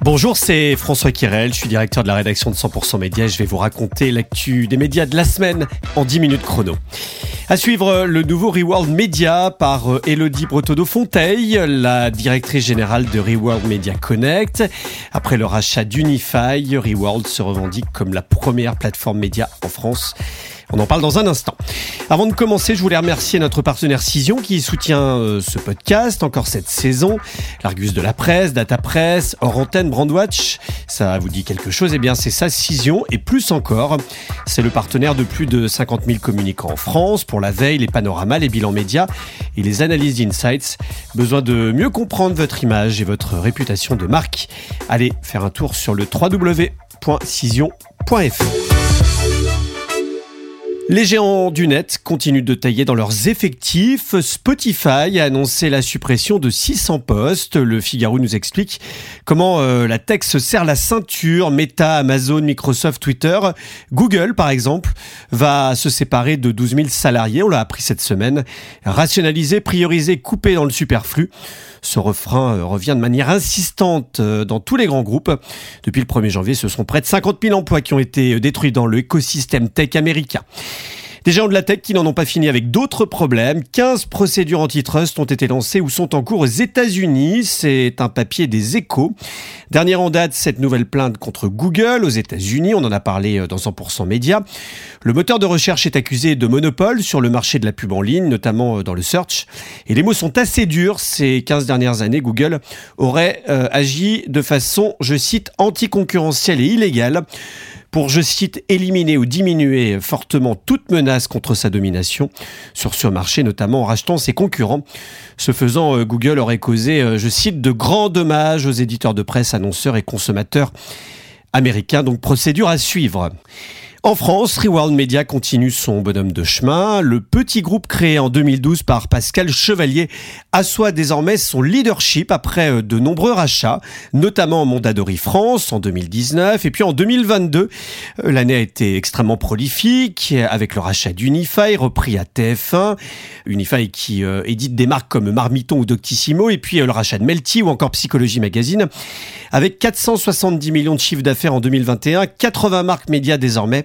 Bonjour, c'est François Kirel, je suis directeur de la rédaction de 100% Média je vais vous raconter l'actu des médias de la semaine en 10 minutes chrono. À suivre le nouveau Reworld Media par euh, Elodie Breteau-Fonteil, la directrice générale de Reworld Media Connect. Après le rachat d'Unify, Reworld se revendique comme la première plateforme média en France. On en parle dans un instant. Avant de commencer, je voulais remercier notre partenaire Cision qui soutient euh, ce podcast encore cette saison. L'Argus de la presse, Data Press, Brandwatch. Ça vous dit quelque chose? Eh bien, c'est ça, Cision et plus encore. C'est le partenaire de plus de 50 000 communicants en France pour la veille, les panoramas, les bilans médias et les analyses d'insights. Besoin de mieux comprendre votre image et votre réputation de marque? Allez faire un tour sur le www.cision.fr. Les géants du net continuent de tailler dans leurs effectifs. Spotify a annoncé la suppression de 600 postes. Le Figaro nous explique comment euh, la tech se serre la ceinture. Meta, Amazon, Microsoft, Twitter. Google, par exemple, va se séparer de 12 000 salariés. On l'a appris cette semaine. Rationaliser, prioriser, couper dans le superflu. Ce refrain euh, revient de manière insistante euh, dans tous les grands groupes. Depuis le 1er janvier, ce sont près de 50 000 emplois qui ont été détruits dans l'écosystème tech américain. Des géants de la tech qui n'en ont pas fini avec d'autres problèmes. 15 procédures antitrust ont été lancées ou sont en cours aux États-Unis. C'est un papier des échos. Dernière en date, cette nouvelle plainte contre Google aux États-Unis. On en a parlé euh, dans 100% Média. Le moteur de recherche est accusé de monopole sur le marché de la pub en ligne, notamment euh, dans le search. Et les mots sont assez durs. Ces 15 dernières années, Google aurait euh, agi de façon, je cite, anticoncurrentielle et illégale pour, je cite, éliminer ou diminuer fortement toute menace contre sa domination sur ce marché, notamment en rachetant ses concurrents. Ce faisant, euh, Google aurait causé, euh, je cite, de grands dommages aux éditeurs de presse, annonceurs et consommateurs américains. Donc procédure à suivre. En France, Reworld Media continue son bonhomme de chemin. Le petit groupe créé en 2012 par Pascal Chevalier assoit désormais son leadership après euh, de nombreux rachats, notamment Mondadori France en 2019 et puis en 2022. Euh, l'année a été extrêmement prolifique avec le rachat d'Unify repris à TF1. Unify qui euh, édite des marques comme Marmiton ou Doctissimo et puis le rachat de Melty ou encore Psychologie Magazine avec 470 millions de chiffres d'affaires en 2021, 80 marques médias désormais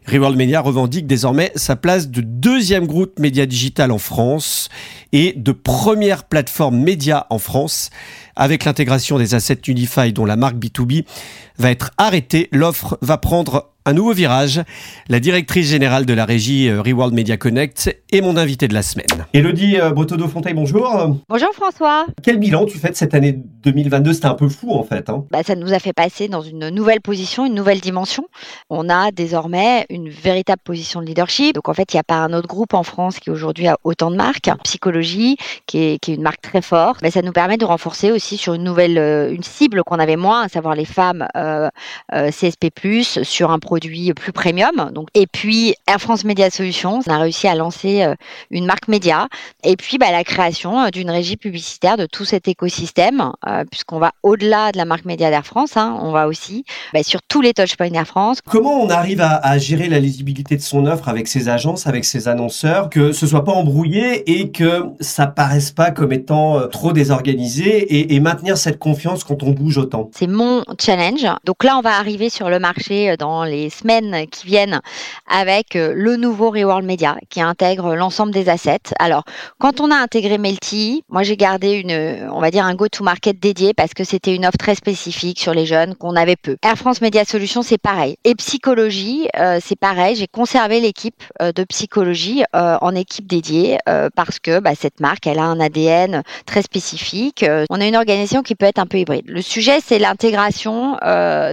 Reworld Media revendique désormais sa place de deuxième groupe média digital en France et de première plateforme média en France. Avec l'intégration des assets Unify dont la marque B2B va être arrêtée, l'offre va prendre un nouveau virage. La directrice générale de la régie euh, Reworld Media Connect est mon invité de la semaine. Elodie euh, de Fontaine, bonjour. Bonjour François. Quel bilan tu fais de cette année 2022 C'était un peu fou en fait. Hein. bah, ça nous a fait passer dans une nouvelle position, une nouvelle dimension. On a désormais une véritable position de leadership. Donc en fait, il n'y a pas un autre groupe en France qui aujourd'hui a autant de marques. Psychologie, qui est, une marque très forte. Bah, ça nous permet de renforcer aussi sur une nouvelle, euh, une cible qu'on avait moins, à savoir les femmes euh, CSP+, sur un produits plus premium. Donc, et puis Air France Media Solutions, on a réussi à lancer euh, une marque média. Et puis bah, la création euh, d'une régie publicitaire de tout cet écosystème, euh, puisqu'on va au-delà de la marque média d'Air France, hein, on va aussi bah, sur tous les touchpoints d'Air France. Comment on arrive à, gérer la lisibilité de son offre avec ses agences, avec ses annonceurs, que ce soit pas embrouillé et que ça paraisse pas comme étant trop désorganisé et, maintenir cette confiance quand on bouge autant C'est mon challenge. Donc là, on va arriver sur le marché dans les semaines qui viennent avec euh, le nouveau Reworld Media qui intègre l'ensemble des assets. Alors, quand on a intégré Melty, moi j'ai gardé une, on va dire un go-to-market dédié parce que c'était une offre très spécifique sur les jeunes qu'on avait peu. Air France Media Solutions, c'est pareil. Et psychologie, euh, c'est pareil. J'ai conservé l'équipe euh, de psychologie en équipe dédiée parce que bah, cette marque, elle a un ADN très spécifique. on a une organisation qui peut être un peu hybride. Le sujet, c'est l'intégration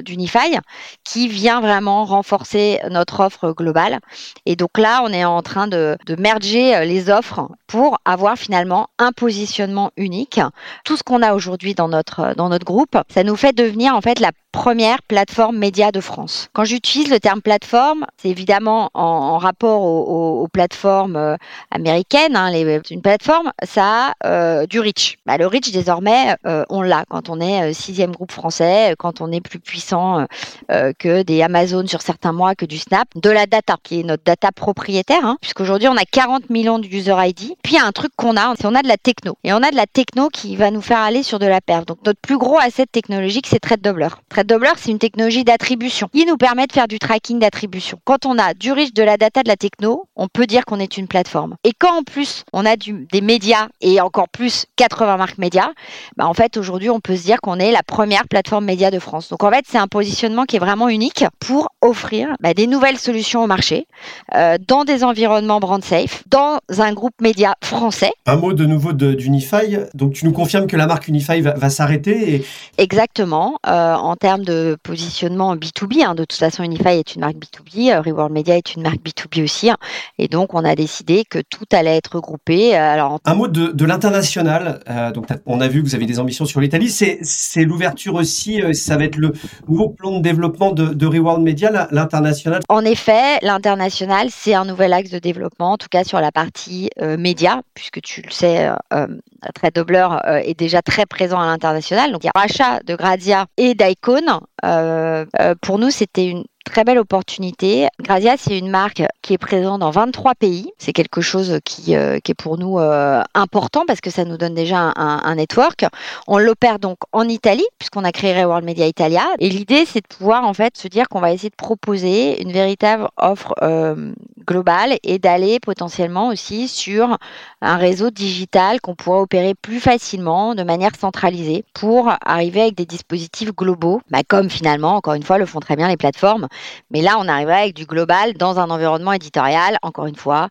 d'Unify qui vient vraiment renforcer notre offre globale. Et donc là, on est en train de, de merger euh, les offres pour avoir finalement un positionnement unique. Tout ce qu'on a aujourd'hui dans notre, dans notre groupe, ça nous fait devenir en fait la première plateforme média de France. Quand j'utilise le terme plateforme, c'est évidemment en, rapport aux, plateformes euh, américaines. Hein, une plateforme, ça a euh, du reach. Bah, le reach, désormais, on l'a quand on est sixième groupe français, quand on est plus puissant que des Amazon, sur certains mois que du Snap, de la data, qui est notre data propriétaire, hein, puisqu'aujourd'hui on a 40 millions d'user ID. Puis il y a un truc qu'on a, c'est on a de la techno. Et on a de la techno qui va nous faire aller sur de la perf. Donc notre plus gros asset technologique, c'est ThreadDoubler. ThreadDoubler, c'est une technologie d'attribution. Il nous permet de faire du tracking d'attribution. Quand on a du riche de la data de la techno, on peut dire qu'on est une plateforme. Et quand en plus on a du, des médias et encore plus 80 marques médias, bah en fait aujourd'hui on peut se dire qu'on est la première plateforme média de France. Donc en fait c'est un positionnement qui est vraiment unique pour offrir bah, des nouvelles solutions au marché euh, dans des environnements brand safe, dans un groupe média français. Un mot de nouveau d'Unify. Donc tu nous confirmes que la marque Unify va, s'arrêter et... Exactement. Euh, en termes de positionnement B2B, hein, de toute façon Unify est une marque B2B, euh, Reward Media est une marque B2B aussi. Hein. et donc on a décidé que tout allait être regroupé. Alors, Un mot de, de l'international. donc on a vu que vous avez des ambitions sur l'Italie. C'est l'ouverture aussi, ça va être le nouveau plan de développement de, de Reward Media, l'international? En effet, l'international, c'est un nouvel axe de développement, en tout cas sur la partie média, puisque tu le sais, euh, TradeDoubler euh, est déjà très présent à l'international. Donc il y a rachat de Grazia et d'Icon. Euh, euh, pour nous, c'était une très belle opportunité. Grazia, c'est une marque qui est présente dans 23 pays. C'est quelque chose qui, euh, est pour nous euh, important parce que ça nous donne déjà un, network. On l'opère donc en Italie puisqu'on a créé World Media Italia. Et l'idée, c'est de pouvoir en fait se dire qu'on va essayer de proposer une véritable offre euh, globale et d'aller potentiellement aussi sur un réseau digital qu'on pourra plus facilement de manière centralisée pour arriver avec des dispositifs globaux, bah, comme finalement, encore une fois, le font très bien les plateformes. Mais là, on arriverait avec du global dans un environnement éditorial, encore une fois,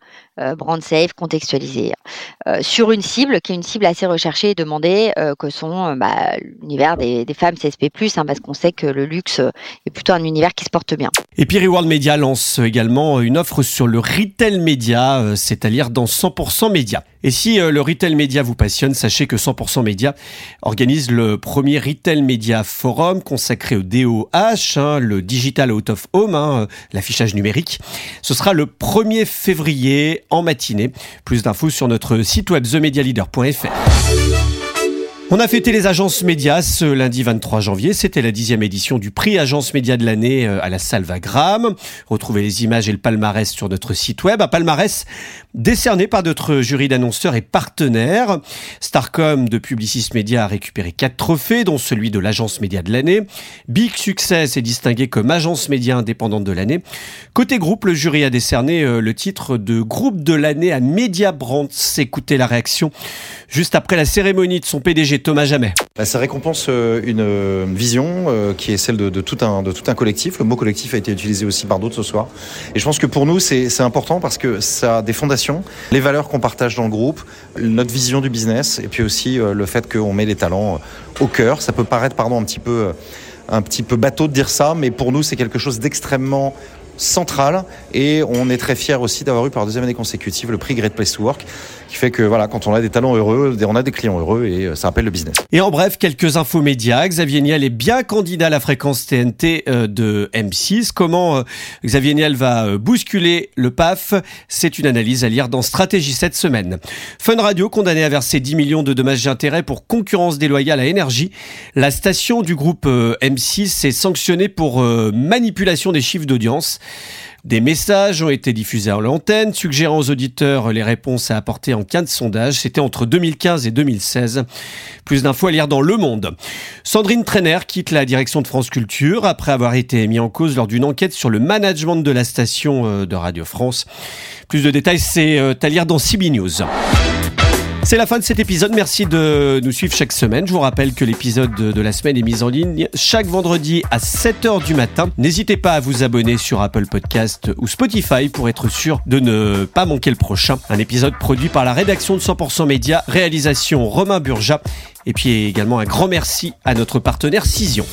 brand safe, contextualisé, euh, sur une cible qui est une cible assez recherchée et demandée, euh, que sont bah, l'univers des, femmes CSP+, hein, parce qu'on sait que le luxe est plutôt un univers qui se porte bien. Et puis Reward Media lance également une offre sur le retail média, c'est-à-dire dans 100% média. Et si le retail média vous passionne, sachez que 100% média organise le premier retail média forum consacré au DOH, hein, le Digital Out of Home, hein, l'affichage numérique. Ce sera le 1er février en matinée. Plus d'infos sur notre site web themedialeader.fr. On a fêté les agences médias ce lundi 23 janvier. C'était la dixième édition du prix Agence Média de l'année euh, à la Salvagram. Retrouvez les images et le palmarès sur notre site web. Un palmarès décerné par notre jury d'annonceurs et partenaires. Starcom de Publicis Media a récupéré quatre trophées, dont celui de l'agence média de l'année. Big Success est distingué comme agence média indépendante de l'année. Côté groupe, le jury a décerné euh, le titre de groupe de l'année à Media Brands. Écoutez la réaction juste après la cérémonie de son PDG Thomas Jamais. Bah, ça récompense euh, une euh, vision euh, qui est celle de, tout un, de tout un collectif. Le mot collectif a été utilisé aussi par d'autres ce soir. Et je pense que pour nous, c'est important parce que ça a des fondations, les valeurs qu'on partage dans le groupe, notre vision du business et puis aussi le fait qu'on met les talents au cœur. Ça peut paraître, pardon, un petit peu un petit peu bateau de dire ça, mais pour nous, c'est quelque chose d'extrêmement central et on est très fiers aussi d'avoir eu par deuxième année consécutive le prix Great Place to Work qui fait que voilà quand on a des talents heureux on a des clients heureux et euh, ça rappelle le business. Et en bref quelques infos médias. Xavier Niel est bien candidat à la fréquence TNT euh, de M6 comment euh, Xavier Niel va bousculer le PAF? C'est une analyse à lire dans Stratégie cette semaine. Fun Radio condamné à verser 10 millions de dommages d'intérêt pour concurrence déloyale à énergie. La station du groupe M6 est sanctionnée pour manipulation des chiffres d'audience des messages ont été diffusés à l'antenne, suggérant aux auditeurs les réponses à apporter en cas de sondage. C'était entre 2015 et 2016. Plus d'infos à lire dans Le Monde. Sandrine Trainer quitte la direction de France Culture après avoir été mis en cause lors d'une enquête sur le management de la station euh, de Radio France. Plus de détails, c'est euh, à lire dans CB News. C'est la fin de cet épisode. Merci de nous suivre chaque semaine. Je vous rappelle que l'épisode de la semaine est mis en ligne chaque vendredi à 7h du matin. N'hésitez pas à vous abonner sur Apple Podcast ou Spotify pour être sûr de ne pas manquer le prochain. Un épisode produit par la rédaction de 100% Média, réalisation Romain Burja. Et puis également un grand merci à notre partenaire Cision.